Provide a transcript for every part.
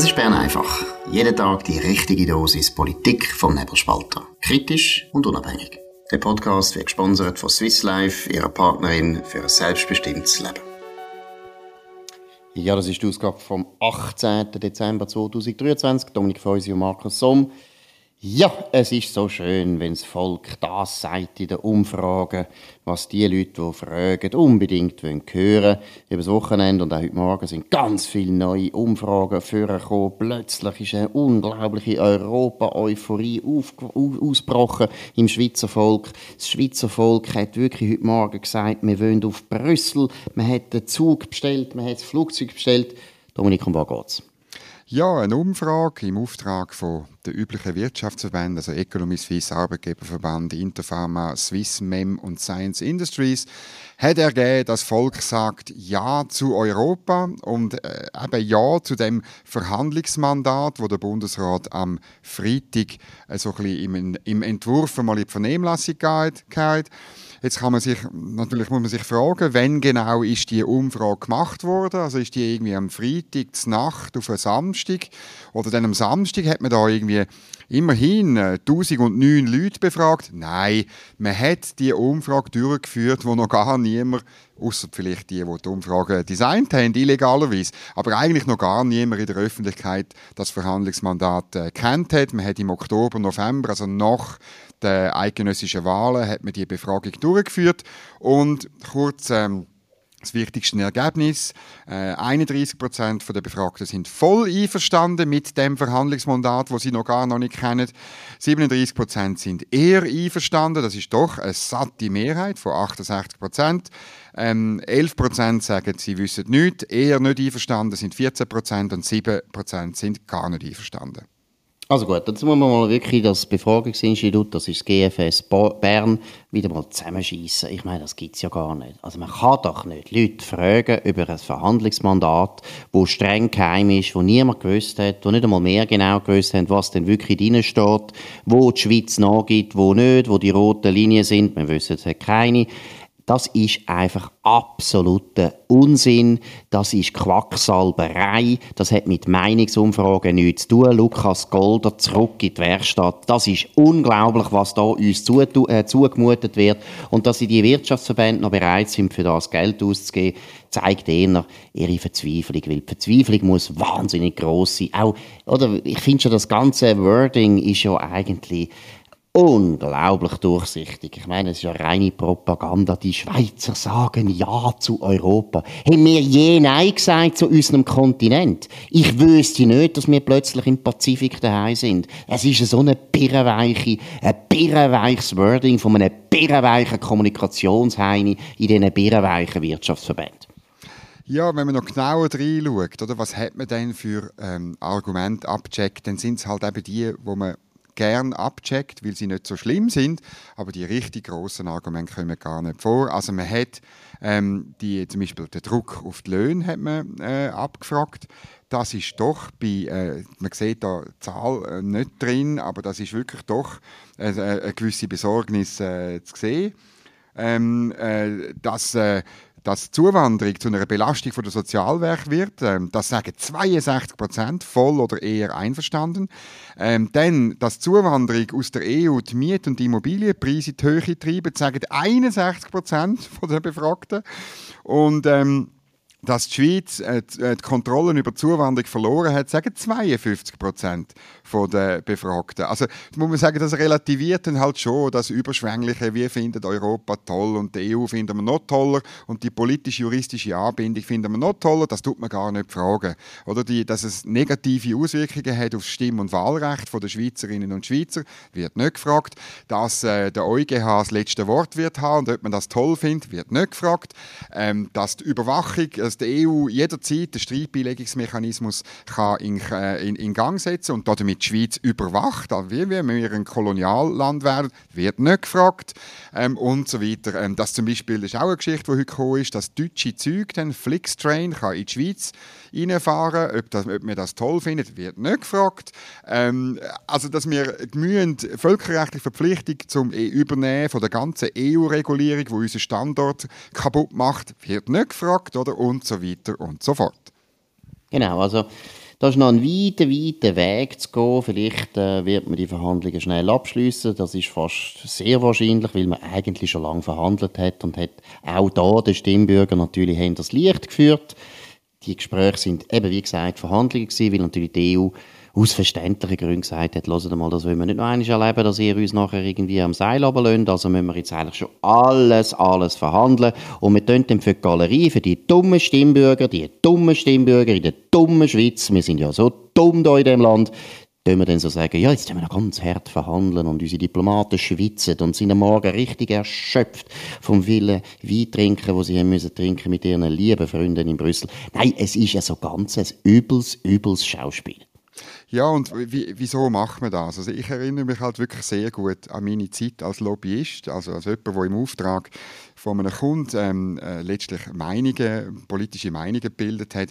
Das ist Bern einfach. Jeden Tag die richtige Dosis Politik vom Nebelspalter. Kritisch und unabhängig. Der Podcast wird gesponsert von Swiss Life, ihrer Partnerin für ein selbstbestimmtes Leben. Ja, das ist die Ausgabe vom 18. Dezember 2023. Dominik Feusi und Markus Somm. Ja, es ist so schön, wenn das Volk das sagt in den Umfragen, was die Leute, die fragen, unbedingt hören wollen. Über das Wochenende und auch heute Morgen sind ganz viele neue Umfragen vorgekommen. Plötzlich ist eine unglaubliche Europa-Euphorie ausgebrochen im Schweizer Volk. Das Schweizer Volk hat wirklich heute Morgen gesagt, wir wollen auf Brüssel. Man hat den Zug bestellt, man hat das Flugzeug bestellt. Dominik, um was geht's? Ja, eine Umfrage im Auftrag von den üblichen Wirtschaftsverbänden, also Economy Suisse, Arbeitgeberverband, Interpharma, Swiss Mem und Science Industries, hat ergeben, das Volk sagt Ja zu Europa und äh, eben Ja zu dem Verhandlungsmandat, wo der Bundesrat am Freitag äh, so ein bisschen im, im Entwurf einmal in die Vernehmlassung geht. Jetzt kann man sich, natürlich muss man sich fragen, wann genau ist die Umfrage gemacht worden? Also ist die irgendwie am Freitag, Nacht auf einen Samstag? Oder dann am Samstag hat man da irgendwie immerhin 1009 äh, Leute befragt? Nein, man hat die Umfrage durchgeführt, wo noch gar niemand außer vielleicht die, die die Umfrage designt haben, illegalerweise, aber eigentlich noch gar niemand in der Öffentlichkeit das Verhandlungsmandat äh, kennt hat. Man hat im Oktober, November, also nach den eidgenössischen Wahlen, hat man die Befragung durchgeführt und kurz ähm, das wichtigste Ergebnis, äh, 31 Prozent der Befragten sind voll einverstanden mit dem Verhandlungsmandat, wo sie noch gar noch nicht kennen. 37 Prozent sind eher einverstanden, das ist doch eine satte Mehrheit von 68 Prozent. Ähm, 11 Prozent sagen, sie wissen nichts, eher nicht einverstanden sind 14 Prozent und 7 Prozent sind gar nicht einverstanden. Also gut, jetzt muss man mal wirklich das Befragungsinstitut, das ist das GFS Bern, wieder mal zusammenschießen. Ich meine, das gibt es ja gar nicht. Also man kann doch nicht Leute fragen über ein Verhandlungsmandat, wo streng geheim ist, wo niemand gewusst hat, wo nicht einmal mehr genau gewusst hat, was denn wirklich drin steht, wo die Schweiz nachgibt, wo nicht, wo die roten Linien sind. Wir wissen, es hat keine. Das ist einfach absoluter Unsinn. Das ist Quacksalberei. Das hat mit Meinungsumfragen nichts zu tun. Lukas Golder zurück in die Werkstatt. Das ist unglaublich, was da uns äh, zugemutet wird. Und dass sie die Wirtschaftsverbände noch bereit sind, für das Geld auszugeben, zeigt eher ihre Verzweiflung. Weil die Verzweiflung muss wahnsinnig gross sein. Auch, oder, ich finde schon, das ganze Wording ist ja eigentlich unglaublich durchsichtig. Ich meine, es ist ja reine Propaganda. Die Schweizer sagen Ja zu Europa. Haben wir je Nein gesagt zu unserem Kontinent? Ich wüsste nicht, dass wir plötzlich im Pazifik daheim sind. Es ist so eine birrenweiche, ein birrenweiches Wording von einem birrenweichen Kommunikationsheini in diesen birrenweichen Wirtschaftsverbänden. Ja, wenn man noch genauer reinschaut, oder, was hat man denn für ähm, Argumente abgecheckt, dann sind es halt eben die, wo man gern abcheckt, weil sie nicht so schlimm sind, aber die richtig großen Argumente kommen gar nicht vor. Also man hat ähm, die, zum Beispiel den Druck auf die Löhne hat man, äh, abgefragt. Das ist doch bei, äh, man sieht da die Zahl äh, nicht drin, aber das ist wirklich doch äh, eine gewisse Besorgnis äh, zu sehen. Ähm, äh, dass Zuwanderung zu einer Belastung der Sozialwerk wird. Ähm, das sagen 62 Prozent voll oder eher einverstanden. Ähm, dann, dass Zuwanderung aus der EU die Miet- und Immobilienpreise in die Höhe treiben, sagen 61 Prozent der Befragten. Und ähm, dass die Schweiz äh, äh, die Kontrolle über die Zuwanderung verloren hat, sagen 52 Prozent der Befragten. Also muss man sagen, das relativiert dann halt schon das Überschwängliche, wir finden Europa toll und die EU finden wir noch toller und die politisch-juristische Anbindung finden wir noch toller, das tut man gar nicht fragen. Oder die, dass es negative Auswirkungen hat auf das Stimm- und Wahlrecht der Schweizerinnen und Schweizer, wird nicht gefragt. Dass äh, der EuGH das letzte Wort wird haben und ob man das toll findet, wird nicht gefragt. Ähm, dass die Überwachung, dass die EU jederzeit den Streitbeilegungsmechanismus kann in, äh, in, in, Gang setzen und damit die Schweiz überwacht, also wie wenn wir ein Kolonialland werden, wird nicht gefragt ähm, und so weiter. Ähm, das zum Beispiel das ist auch eine Geschichte, die heute gekommen ist, dass deutsche Züge, den Flixtrain, kann in die Schweiz reinfahren. Ob, das, ob man das toll findet, wird nicht gefragt. Ähm, also, dass wir müssen völkerrechtliche Verpflichtung zum e Übernehmen von der ganzen EU-Regulierung, die unseren Standort kaputt macht, wird nicht gefragt oder? und so weiter und so fort. Genau, also Da ist noch ein weiter, weiter Weg zu gehen. Vielleicht äh, wird man die Verhandlungen schnell abschließen. Das ist fast sehr wahrscheinlich, weil man eigentlich schon lange verhandelt hat und hat auch da den Stimmbürger natürlich das Licht geführt. Die Gespräche sind eben, wie gesagt, Verhandlungen gewesen, weil natürlich die EU aus verständlichen Gründen gesagt hat, hört mal, das wollen wir nicht noch einmal erleben, dass ihr uns nachher irgendwie am Seil runterlässt, also müssen wir jetzt eigentlich schon alles, alles verhandeln. Und wir tun dann für die Galerie, für die dummen Stimmbürger, die dummen Stimmbürger in der dummen Schweiz, wir sind ja so dumm hier in diesem Land, tun wir dann so sagen, ja, jetzt müssen wir noch ganz hart verhandeln und unsere Diplomaten schwitzen und sind am Morgen richtig erschöpft vom Willen Wein trinken, wo sie haben müssen trinken mit ihren lieben Freunden in Brüssel. Nein, es ist ja so ganz ein übles, übles Schauspiel. Ja, und wie, wieso macht man das? Also ich erinnere mich halt wirklich sehr gut an meine Zeit als Lobbyist, also als jemand, der im Auftrag von einem Kunden ähm, äh, letztlich Meinungen, politische Meinungen gebildet hat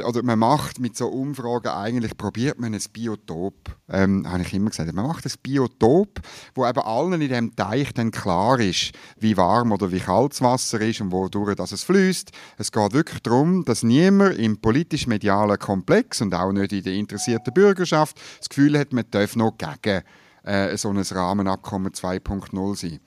oder man macht mit so Umfragen eigentlich, probiert man ein Biotop, ähm, habe ich immer gesagt, man macht ein Biotop, wo eben allen in dem Teich dann klar ist, wie warm oder wie kalt das Wasser ist und wodurch das es fließt. Es geht wirklich darum, dass niemand im politisch-medialen Komplex und auch nicht in der interessierten Bürgerschaft das Gefühl hat, man darf noch gegen äh, so ein Rahmenabkommen 2.0 sein.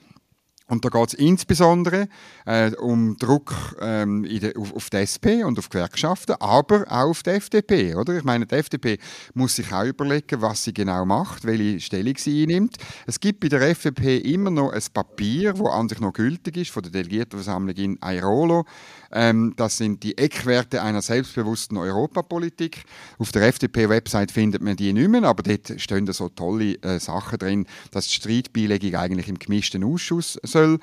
Und da geht es insbesondere äh, um Druck ähm, de, auf, auf, die SP und auf Gewerkschaften, aber auch auf die FDP. Oder? Ich meine, die FDP muss sich auch überlegen, was sie genau macht, welche Stellung sie einnimmt. Es gibt bei der FDP immer noch ein Papier, das an sich noch gültig ist, von der Delegiertenversammlung in Airolo. Ähm, das sind die Eckwerte einer selbstbewussten Europapolitik. Auf der FDP-Website findet man die nicht mehr, aber dort stehen so tolle äh, Sachen drin, dass die Streitbeilegung eigentlich im gemischten Ausschuss soll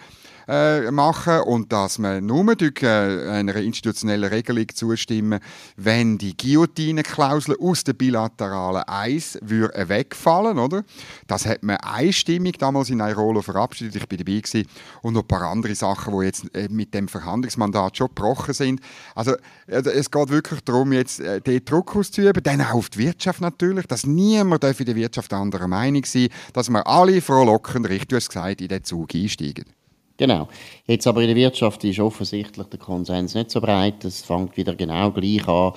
äh, machen und dass man nur durch äh, einer institutionellen Regelung zustimmen, wenn die Guillotine-Klausel aus der bilateralen Eis würde wegfallen, oder? Das hat man einstimmig damals in Airolo verabschiedet. Ich bin dabei gewesen. und noch ein paar andere Sachen, die jetzt äh, mit dem Verhandlungsmandat schon gebrochen sind. Also äh, es geht wirklich darum, jetzt äh, den Druck auszuüben, dann auch auf die Wirtschaft natürlich, dass niemand in der Wirtschaft anderer Meinung sein dass wir alle frohlockend, richtig gesagt, in den Zug einsteigen. Genau. Jetzt aber in der Wirtschaft ist offensichtlich der Konsens nicht so breit. Es fängt wieder genau gleich an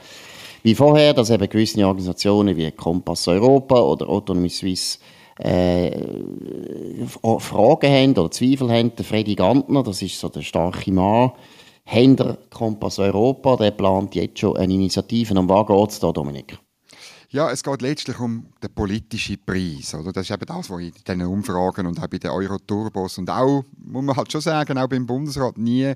wie vorher, dass eben gewisse Organisationen wie Kompass Europa oder Autonomie Suisse äh, Fragen haben oder Zweifel haben. Der Freddy Gantner, das ist so der starke Mann, hinter Kompass Europa, der plant jetzt schon eine Initiative. Um was geht es da, Dominik? Ja, es geht letztlich um den politischen Preis. Oder? Das ist eben das, was in diesen Umfragen und auch bei den Euro-Turbos und auch, muss man halt schon sagen, auch beim Bundesrat nie,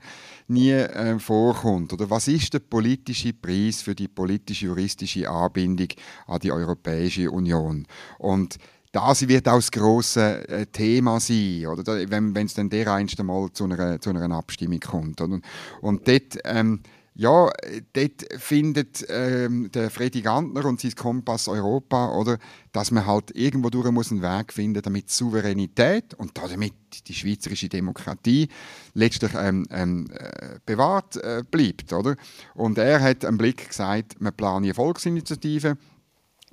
nie äh, vorkommt. Oder was ist der politische Preis für die politisch-juristische Anbindung an die Europäische Union? Und das wird auch das grosse äh, Thema sein, oder? wenn es dann dereinst einmal zu einer, zu einer Abstimmung kommt. Oder? Und dort... Ähm, ja, dort findet ähm, der Freddy Gantner und sein Kompass Europa, oder, dass man halt irgendwo durch muss einen Weg finden, damit Souveränität und damit die schweizerische Demokratie letztlich ähm, ähm, äh, bewahrt äh, bleibt, oder? Und er hat am Blick gesagt, wir planen eine Volksinitiative,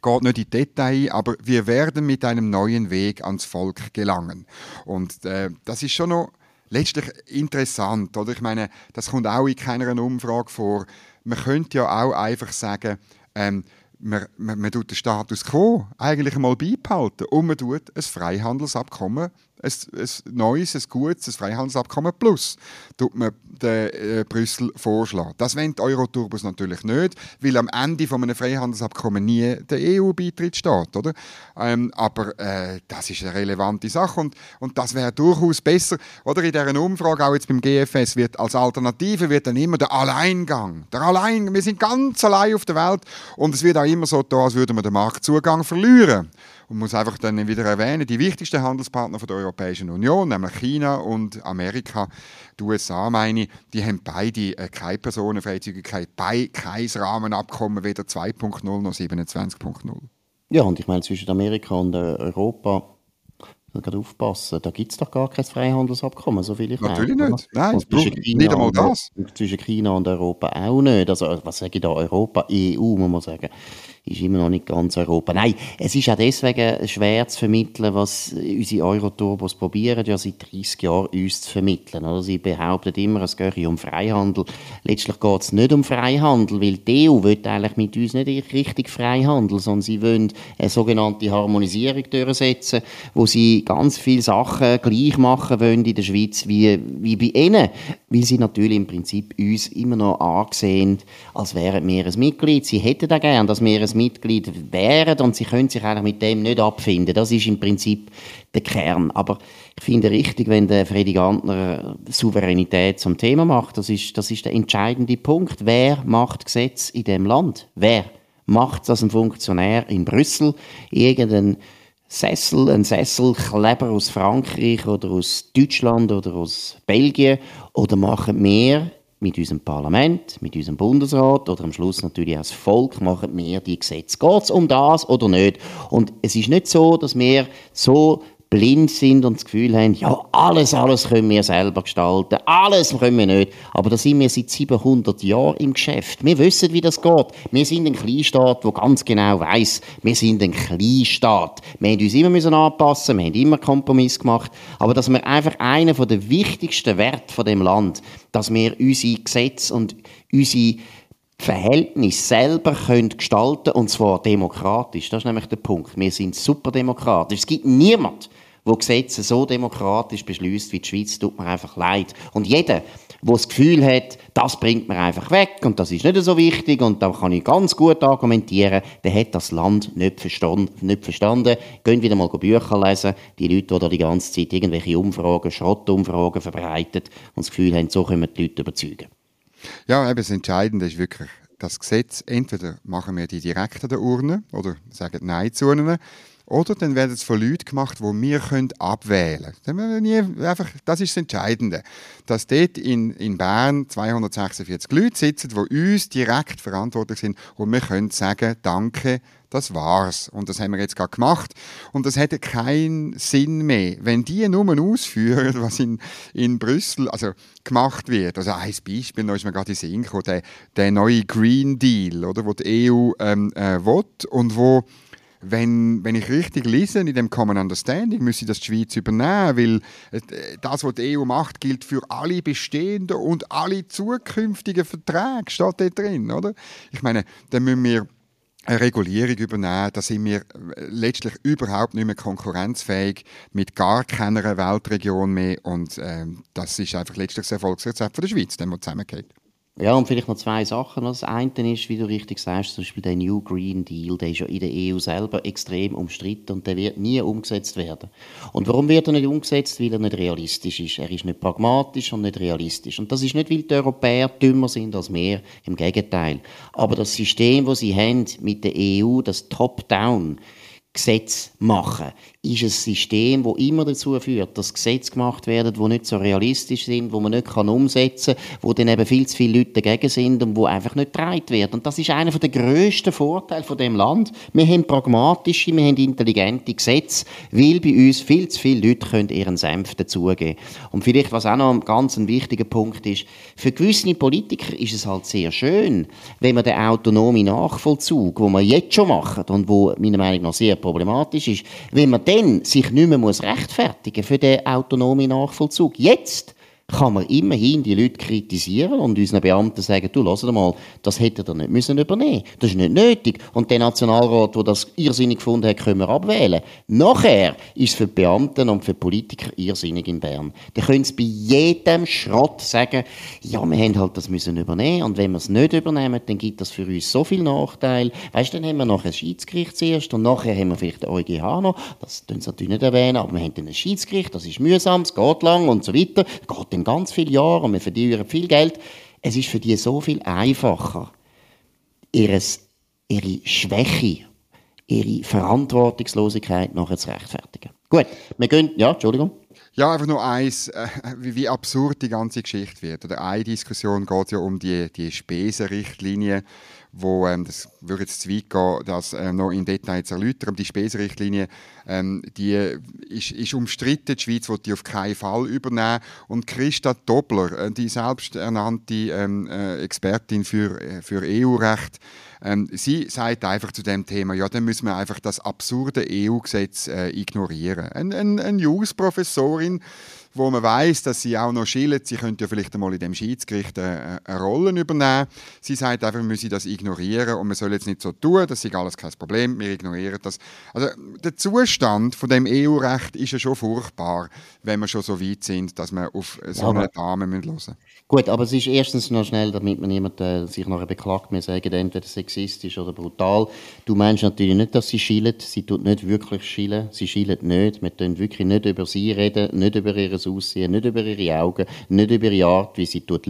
geht nicht in Detail, aber wir werden mit einem neuen Weg ans Volk gelangen. Und äh, das ist schon noch letztlich interessant. Oder? Ich meine, das kommt auch in keiner Umfrage vor. Man könnte ja auch einfach sagen, ähm, man, man, man tut den Status quo eigentlich einmal beibehalten und man tut ein Freihandelsabkommen ein, ein neues, ein gutes ein Freihandelsabkommen plus tut man den, äh, Brüssel vorschlagen. Das wollen die Euroturbos natürlich nicht, weil am Ende von einem Freihandelsabkommen nie der EU-Beitritt steht. Oder? Ähm, aber äh, das ist eine relevante Sache und, und das wäre durchaus besser. Oder in dieser Umfrage, auch jetzt beim GFS, wird als Alternative wird dann immer der Alleingang. Der Alleingang. Wir sind ganz allein auf der Welt und es wird auch immer so da, als würden wir den Marktzugang verlieren. Und muss einfach dann wieder erwähnen, die wichtigsten Handelspartner der Europäischen Union, nämlich China und Amerika, die USA meine ich, die haben beide äh, keine Personenfreizügigkeit, bei kein Rahmenabkommen, weder 2.0 noch 27.0. Ja, und ich meine, zwischen Amerika und äh, Europa gerade aufpassen, da gibt es doch gar kein Freihandelsabkommen, so viel ich Natürlich meine. nicht. Nein, es braucht nicht einmal das. Und zwischen China und Europa auch nicht. Also, was sage ich da? Europa, EU, muss man sagen. Ist immer noch nicht ganz Europa. Nein, es ist auch deswegen schwer zu vermitteln, was unsere Euroturbos probieren, ja seit 30 Jahren uns zu vermitteln. Oder? Sie behaupten immer, es gehe um Freihandel. Letztlich geht es nicht um Freihandel, weil die EU will eigentlich mit uns nicht richtig Freihandel, sondern sie wollen eine sogenannte Harmonisierung durchsetzen, wo sie ganz viele Sachen gleich machen wollen in der Schweiz wie, wie bei ihnen, weil sie natürlich im Prinzip uns immer noch angesehen, als wären wir ein Mitglied. Sie hätten da gern, dass wir ein Mitglied wären und sie können sich eigentlich mit dem nicht abfinden. Das ist im Prinzip der Kern. Aber ich finde richtig, wenn der Freddy Gantner Souveränität zum Thema macht. Das ist, das ist der entscheidende Punkt. Wer macht Gesetz in dem Land? Wer macht das ein Funktionär in Brüssel? Irgendein Sessel, ein Sesselkleber aus Frankreich oder aus Deutschland oder aus Belgien? Oder machen wir mit unserem Parlament, mit unserem Bundesrat oder am Schluss natürlich auch das Volk machen wir die Gesetze. Geht es um das oder nicht? Und es ist nicht so, dass wir so blind sind und das Gefühl haben, ja, alles, alles können wir selber gestalten, alles können wir nicht. Aber da sind wir seit 700 Jahren im Geschäft. Wir wissen, wie das geht. Wir sind ein Kleinstaat, der ganz genau weiß, wir sind ein Kleinstaat. Wir haben uns immer müssen anpassen, wir haben immer Kompromiss gemacht. Aber dass wir einfach einer der wichtigsten Werte von dem Land, dass wir unsere Gesetze und unsere Verhältnis selber können gestalten und zwar demokratisch. Das ist nämlich der Punkt. Wir sind super demokratisch. Es gibt niemand, wo Gesetze so demokratisch beschließt wie die Schweiz, tut mir einfach leid. Und jeder, der das Gefühl hat, das bringt mir einfach weg und das ist nicht so wichtig und da kann ich ganz gut argumentieren, der hat das Land nicht verstanden. Nicht verstanden. Gehen wieder mal Bücher lesen. Die Leute, die da die ganze Zeit irgendwelche Umfragen, Schrottumfragen verbreiten und das Gefühl haben, so können wir die Leute überzeugen. Ja, eben das Entscheidende ist wirklich das Gesetz. Entweder machen wir die direkt an der Urne oder sagen Nein zu ihnen oder dann werden es von Leuten gemacht, die wir können abwählen können. Das ist das Entscheidende. Dass dort in, in Bern 246 Leute sitzen, die uns direkt verantwortlich sind und wir können sagen, danke, das war's. Und das haben wir jetzt gerade gemacht. Und das hätte keinen Sinn mehr, wenn die nur ausführen, was in, in Brüssel also gemacht wird. Also ein Beispiel, da ist mir gerade in Sinn der, der neue Green Deal, oder, wo die EU ähm, äh, will und wo wenn, wenn ich richtig lese in dem Common Understanding, müsse das die Schweiz übernehmen, weil äh, das, was die EU macht, gilt für alle bestehenden und alle zukünftigen Verträge, steht da drin, oder? Ich meine, dann müssen wir eine Regulierung übernehmen, da sind wir äh, letztlich überhaupt nicht mehr konkurrenzfähig mit gar keiner Weltregion mehr und ähm, das ist einfach letztlich das Erfolgsrezept der Schweiz, man zusammengeht. Ja, und vielleicht noch zwei Sachen. Das eine ist, wie du richtig sagst, zum Beispiel der New Green Deal, der ist ja in der EU selber extrem umstritten und der wird nie umgesetzt werden. Und warum wird er nicht umgesetzt? Weil er nicht realistisch ist. Er ist nicht pragmatisch und nicht realistisch. Und das ist nicht, weil die Europäer dümmer sind als wir, im Gegenteil. Aber das System, das sie haben mit der EU, das Top-Down, Gesetz machen, ist ein System, das immer dazu führt, dass Gesetze gemacht werden, die nicht so realistisch sind, wo man nicht umsetzen kann, wo dann eben viel zu viele Leute dagegen sind und wo einfach nicht getragen wird. Und das ist einer der grössten Vorteile von dem Land. Wir haben pragmatische, wir haben intelligente Gesetze, weil bei uns viel zu viele Leute können ihren Senf dazugeben. Und vielleicht, was auch noch ein ganz wichtiger Punkt ist, für gewisse Politiker ist es halt sehr schön, wenn man den autonomen Nachvollzug, den wir jetzt schon machen und wo meiner Meinung nach sehr problematisch ist, wenn man dann sich nicht mehr rechtfertigen muss für den autonomen Nachvollzug. Jetzt kann man immerhin die Leute kritisieren und unseren Beamten sagen, du, lass mal, das hätte er nicht müssen übernehmen Das ist nicht nötig. Und der Nationalrat, der das irrsinnig gefunden hat, können wir abwählen. Nachher ist es für die Beamten und für die Politiker irrsinnig in Bern. Da können sie bei jedem Schrott sagen, ja, wir haben halt das müssen übernehmen und wenn wir es nicht übernehmen, dann gibt das für uns so viel Nachteil. Weißt, dann haben wir noch ein Schiedsgericht zuerst und nachher haben wir vielleicht den EuGH noch. Das tun sie natürlich nicht erwähnen, aber wir haben dann ein Schiedsgericht, das ist mühsam, es geht lang und so weiter. Geht dann ganz viele Jahre und wir verdienen viel Geld. Es ist für die so viel einfacher, ihres, ihre Schwäche, ihre Verantwortungslosigkeit nachher zu rechtfertigen. Gut, wir gehen, ja, Entschuldigung. Ja, einfach nur eins, äh, wie, wie, absurd die ganze Geschichte wird. Oder eine Diskussion geht ja um die, die Spesenrichtlinie, wo, ähm, das würde jetzt zu weit gehen, das äh, noch in Detail zu erläutern. Die Spesenrichtlinie, ähm, die ist, ist umstritten. Die Schweiz will die auf keinen Fall übernehmen. Und Christa Dobler, äh, die selbsternannte ähm, äh, Expertin für, äh, für EU-Recht, ähm, sie sagt einfach zu dem Thema, ja, dann müssen wir einfach das absurde EU-Gesetz äh, ignorieren. Eine ein, ein Jus-Professorin, wo man weiß, dass sie auch noch schillt, sie könnte ja vielleicht einmal in dem Schiedsgericht eine, eine Rolle übernehmen. Sie sagt einfach, wir müssen das ignorieren und man soll jetzt nicht so tun, das ist alles kein Problem, wir ignorieren das. Also der Zustand von dem EU-Recht ist ja schon furchtbar, wenn wir schon so weit sind, dass wir auf so eine Dame hören müssen. Gut, aber es ist erstens noch schnell, damit man niemand äh, sich noch beklagt, wir sagen entweder sexistisch oder brutal. Du meinst natürlich nicht, dass sie schielt, sie tut nicht wirklich schielen, sie schielt nicht, wir tun wirklich nicht über sie reden, nicht über ihr Aussehen, nicht über ihre Augen, nicht über ihre Art, wie sie schaut.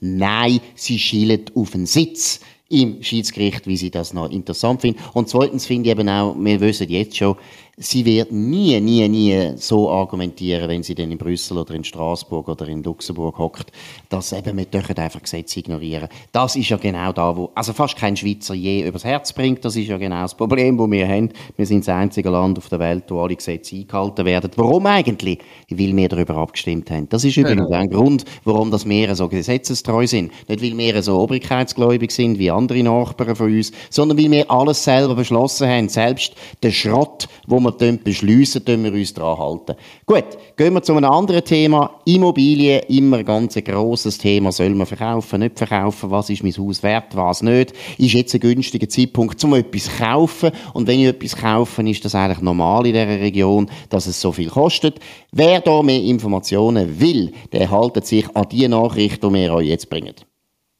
Nein, sie schielt auf den Sitz im Schiedsgericht, wie sie das noch interessant finden. Und zweitens finde ich eben auch, wir wissen jetzt schon, sie wird nie, nie, nie so argumentieren, wenn sie dann in Brüssel oder in Straßburg oder in Luxemburg hockt, dass eben wir dürfen einfach Gesetze ignorieren. Das ist ja genau da, wo, also fast kein Schweizer je übers Herz bringt. Das ist ja genau das Problem, das wir haben. Wir sind das einzige Land auf der Welt, wo alle Gesetze eingehalten werden. Warum eigentlich? Weil wir darüber abgestimmt haben. Das ist übrigens genau. ein Grund, warum das wir so gesetzestreu sind. Nicht, weil wir so obrigkeitsgläubig sind wie andere Nachbarn von uns, sondern weil wir alles selber beschlossen haben. Selbst der Schrott, wo wir beschliessen, tun wir uns daran halten. Gut, gehen wir zu einem anderen Thema. Immobilien, immer ein ganz grosses Thema. Soll man verkaufen, nicht verkaufen? Was ist mein Haus wert, was nicht? Ist jetzt ein günstiger Zeitpunkt, um etwas zu kaufen? Und wenn ich etwas kaufe, ist das eigentlich normal in dieser Region, dass es so viel kostet? Wer da mehr Informationen will, der haltet sich an die Nachricht, die wir euch jetzt bringen.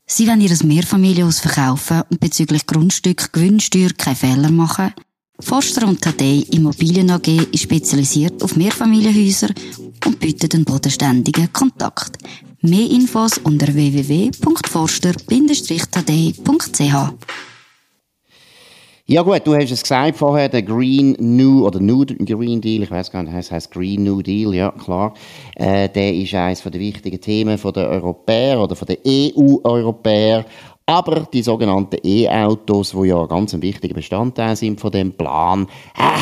Sie wollen Ihr Mehrfamilienhaus verkaufen und bezüglich Grundstück Gewinnsteuer keine Fehler machen? Forster und Tadei Immobilien AG ist spezialisiert auf Mehrfamilienhäuser und bietet einen bodenständigen Kontakt. Mehr Infos unter www.forster-tadei.ch ja gut, du hast es gesagt vorher, der Green New oder New Green Deal, ich weiß gar nicht, heißt heißt Green New Deal, ja klar, äh, der ist eines der wichtigen Themen der Europäer oder der EU-Europäer. Aber die sogenannten E-Autos, die ja ganz ein wichtiger Bestandteil sind von dem Plan, äh,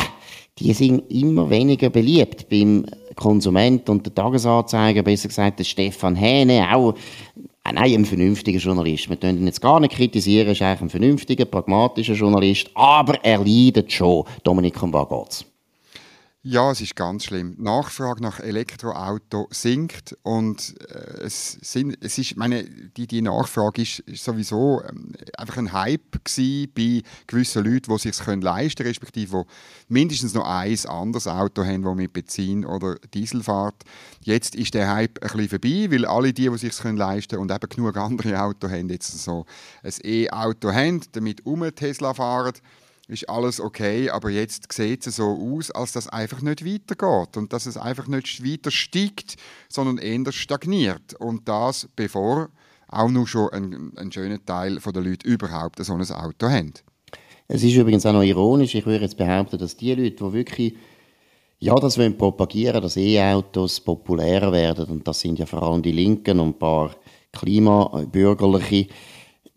die sind immer weniger beliebt beim Konsument und der Tagesanzeiger, besser gesagt der Stefan Hähne, auch äh, nein, ein vernünftiger Journalist. Wir können ihn jetzt gar nicht kritisieren, er ist eigentlich ein vernünftiger, pragmatischer Journalist, aber er leidet schon. Dominik, um was geht's? Ja, es ist ganz schlimm. Die Nachfrage nach Elektroauto sinkt und äh, es, sind, es ist, meine, die, die Nachfrage ist, ist sowieso ähm, einfach ein Hype bei gewissen Leuten, die sich es leisten können, respektive die mindestens noch ein anderes Auto haben, das mit Benzin oder Diesel fährt. Jetzt ist der Hype ein bisschen vorbei, weil alle die, die sich es leisten können und eben genug andere Autos haben, jetzt so ein E-Auto haben, damit um Tesla fahren ist alles okay, aber jetzt sieht es so aus, als dass es einfach nicht weitergeht und dass es einfach nicht weiter steigt, sondern eher stagniert. Und das, bevor auch nur schon ein, ein schöner Teil der Leute überhaupt so ein Auto haben. Es ist übrigens auch noch ironisch, ich würde jetzt behaupten, dass die Leute, die wirklich ja, das wollen propagieren, dass E-Autos populärer werden und das sind ja vor allem die Linken und ein paar Klimabürgerliche,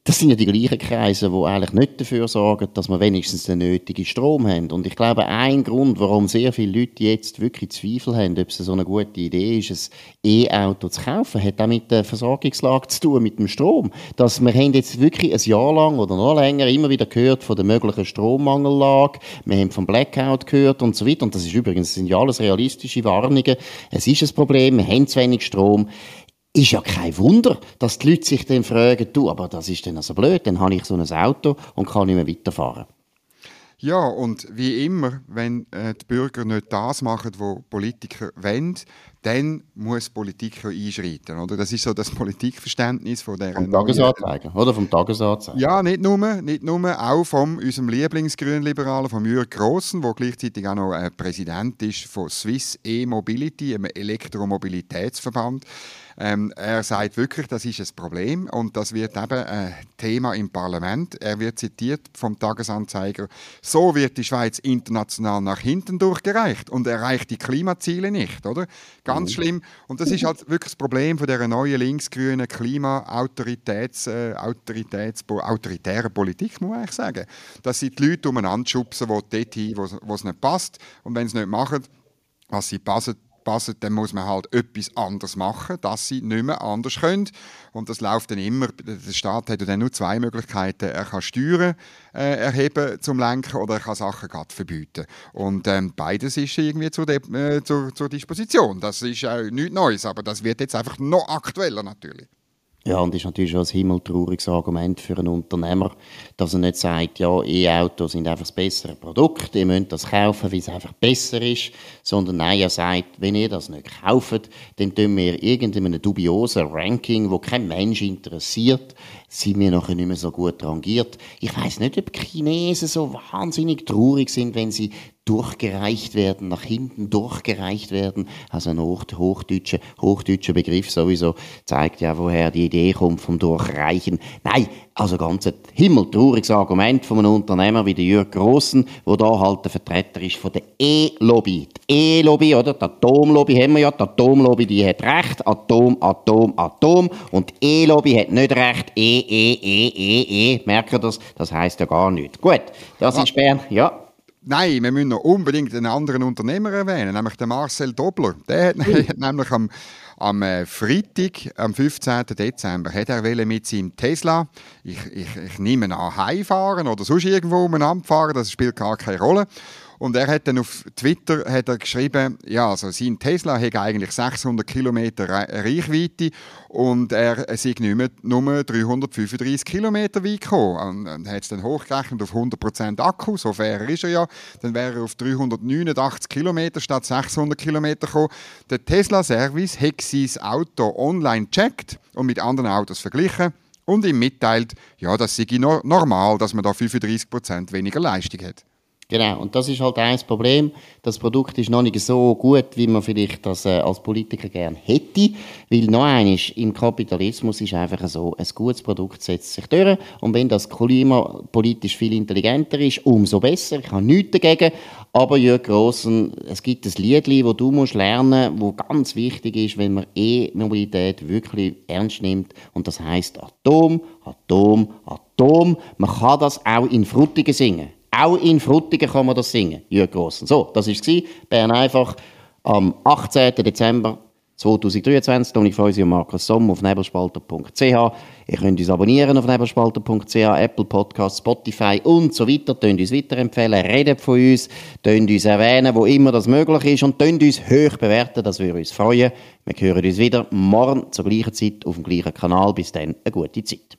das sind ja die gleichen Kreise, die eigentlich nicht dafür sorgen, dass wir wenigstens den nötigen Strom haben. Und ich glaube, ein Grund, warum sehr viele Leute jetzt wirklich Zweifel haben, ob es so eine gute Idee ist, ein E-Auto zu kaufen, hat auch mit der Versorgungslage zu tun, mit dem Strom. Dass wir haben jetzt wirklich ein Jahr lang oder noch länger immer wieder gehört von der möglichen Strommangellage, wir haben vom Blackout gehört und so weiter. Und das ist übrigens, das sind ja alles realistische Warnungen. Es ist ein Problem, wir haben zu wenig Strom ist ja kein Wunder, dass die Leute sich dann fragen, du, aber das ist dann also blöd, dann habe ich so ein Auto und kann nicht mehr weiterfahren. Ja, und wie immer, wenn äh, die Bürger nicht das machen, was Politiker wollen, dann muss Politik einschreiten. Oder? Das ist so das Politikverständnis von der Vom Tagesanzeiger, oder? Vom Tagesanzeiger. Ja, nicht nur, nicht nur, auch von unserem Lieblingsgrünliberalen, von Jürg Grossen, der gleichzeitig auch noch äh, Präsident ist von Swiss E-Mobility, einem Elektromobilitätsverband. Ähm, er sagt wirklich, das ist ein Problem und das wird eben ein Thema im Parlament. Er wird zitiert vom Tagesanzeiger, so wird die Schweiz international nach hinten durchgereicht und erreicht die Klimaziele nicht, oder? Ganz mhm. schlimm. Und das ist halt wirklich das Problem von der neuen linksgrünen Klima-Autoritäts, äh, Autoritäts, autoritären Politik, muss man eigentlich sagen. Dass sie die Leute umeinander schubsen, die dort hin, wo es nicht passt. Und wenn sie es nicht machen, was sie passen, passen, dann muss man halt etwas anderes machen, dass sie nicht mehr anders können. Und das läuft dann immer, der Staat hat dann nur zwei Möglichkeiten. Er kann Steuern äh, erheben zum Lenken oder er kann Sachen gerade verbieten. Und ähm, beides ist irgendwie zur, äh, zur, zur Disposition. Das ist auch nichts Neues, aber das wird jetzt einfach noch aktueller natürlich. Ja, und das ist natürlich ein himmeltrauriges Argument für einen Unternehmer, dass er nicht sagt, ja, E-Autos sind einfach das bessere Produkt, ihr müsst das kaufen, weil es einfach besser ist, sondern nein, er sagt, wenn ihr das nicht kauft, dann tun wir irgendeinem dubiosen Ranking, wo kein Mensch interessiert, sind wir nachher nicht mehr so gut rangiert. Ich weiß nicht, ob Chinesen so wahnsinnig traurig sind, wenn sie durchgereicht werden, nach hinten durchgereicht werden. Also ein hochdeutscher, hochdeutscher Begriff sowieso zeigt ja, woher die Idee kommt vom Durchreichen. Nein, also ganz ein himmeltrauriges Argument von einem Unternehmer wie der Jürg Grossen, wo da halt der Vertreter ist von der E-Lobby. E-Lobby, oder? Die Atomlobby haben wir ja. Die Atomlobby, die hat recht. Atom, Atom, Atom. Und die E-Lobby hat nicht recht. E, E, E, E, E. Merkt ihr das? Das heisst ja gar nichts. Gut, das ist Bern. Ja. Nein, wir müssen noch unbedingt einen anderen Unternehmer erwähnen, nämlich den Marcel Dobler. Der hat, hat nämlich am, am äh, Freitag, am 15. Dezember, hat er mit seinem Tesla, ich, ich, ich nehme an, heimfahren oder sonst irgendwo umeinander fahren, das spielt gar keine Rolle. Und er hat dann auf Twitter hat er geschrieben, ja, also sein Tesla hat eigentlich 600 Kilometer Reichweite und er sei nicht mehr nur 335 Kilometer weit gekommen. Und er hat es dann hochgerechnet auf 100% Akku, so fair ist er ja. Dann wäre er auf 389 Kilometer statt 600 Kilometer gekommen. Der Tesla-Service hat sein Auto online gecheckt und mit anderen Autos verglichen und ihm mitteilt, ja, das sei normal, dass man da 35% weniger Leistung hat. Genau, und das ist halt ein Problem. Das Produkt ist noch nicht so gut, wie man vielleicht das äh, als Politiker gerne hätte. Weil noch eines, im Kapitalismus ist einfach so, ein gutes Produkt setzt sich durch. Und wenn das Klima politisch viel intelligenter ist, umso besser. Ich habe nichts dagegen. Aber Jörg Grossen, es gibt ein Lied, das du musst lernen das ganz wichtig ist, wenn man E-Mobilität wirklich ernst nimmt. Und das heißt Atom, Atom, Atom. Man kann das auch in Frutigen singen. Auch in Frutigen kann man das singen, Jürg Grossen. So, das war. Bern einfach am 18. Dezember 2023. Toni Freusi und Markus Somm auf nebelspalter.ch. Ihr könnt uns abonnieren auf nebelspalter.ch, Apple Podcasts, Spotify und so weiter. Tönt uns weiterempfehlen, redet von uns, tönt uns erwähnen, wo immer das möglich ist und tönt uns hoch bewerten, das würde uns freuen. Wir hören uns wieder morgen zur gleichen Zeit auf dem gleichen Kanal. Bis dann, eine gute Zeit.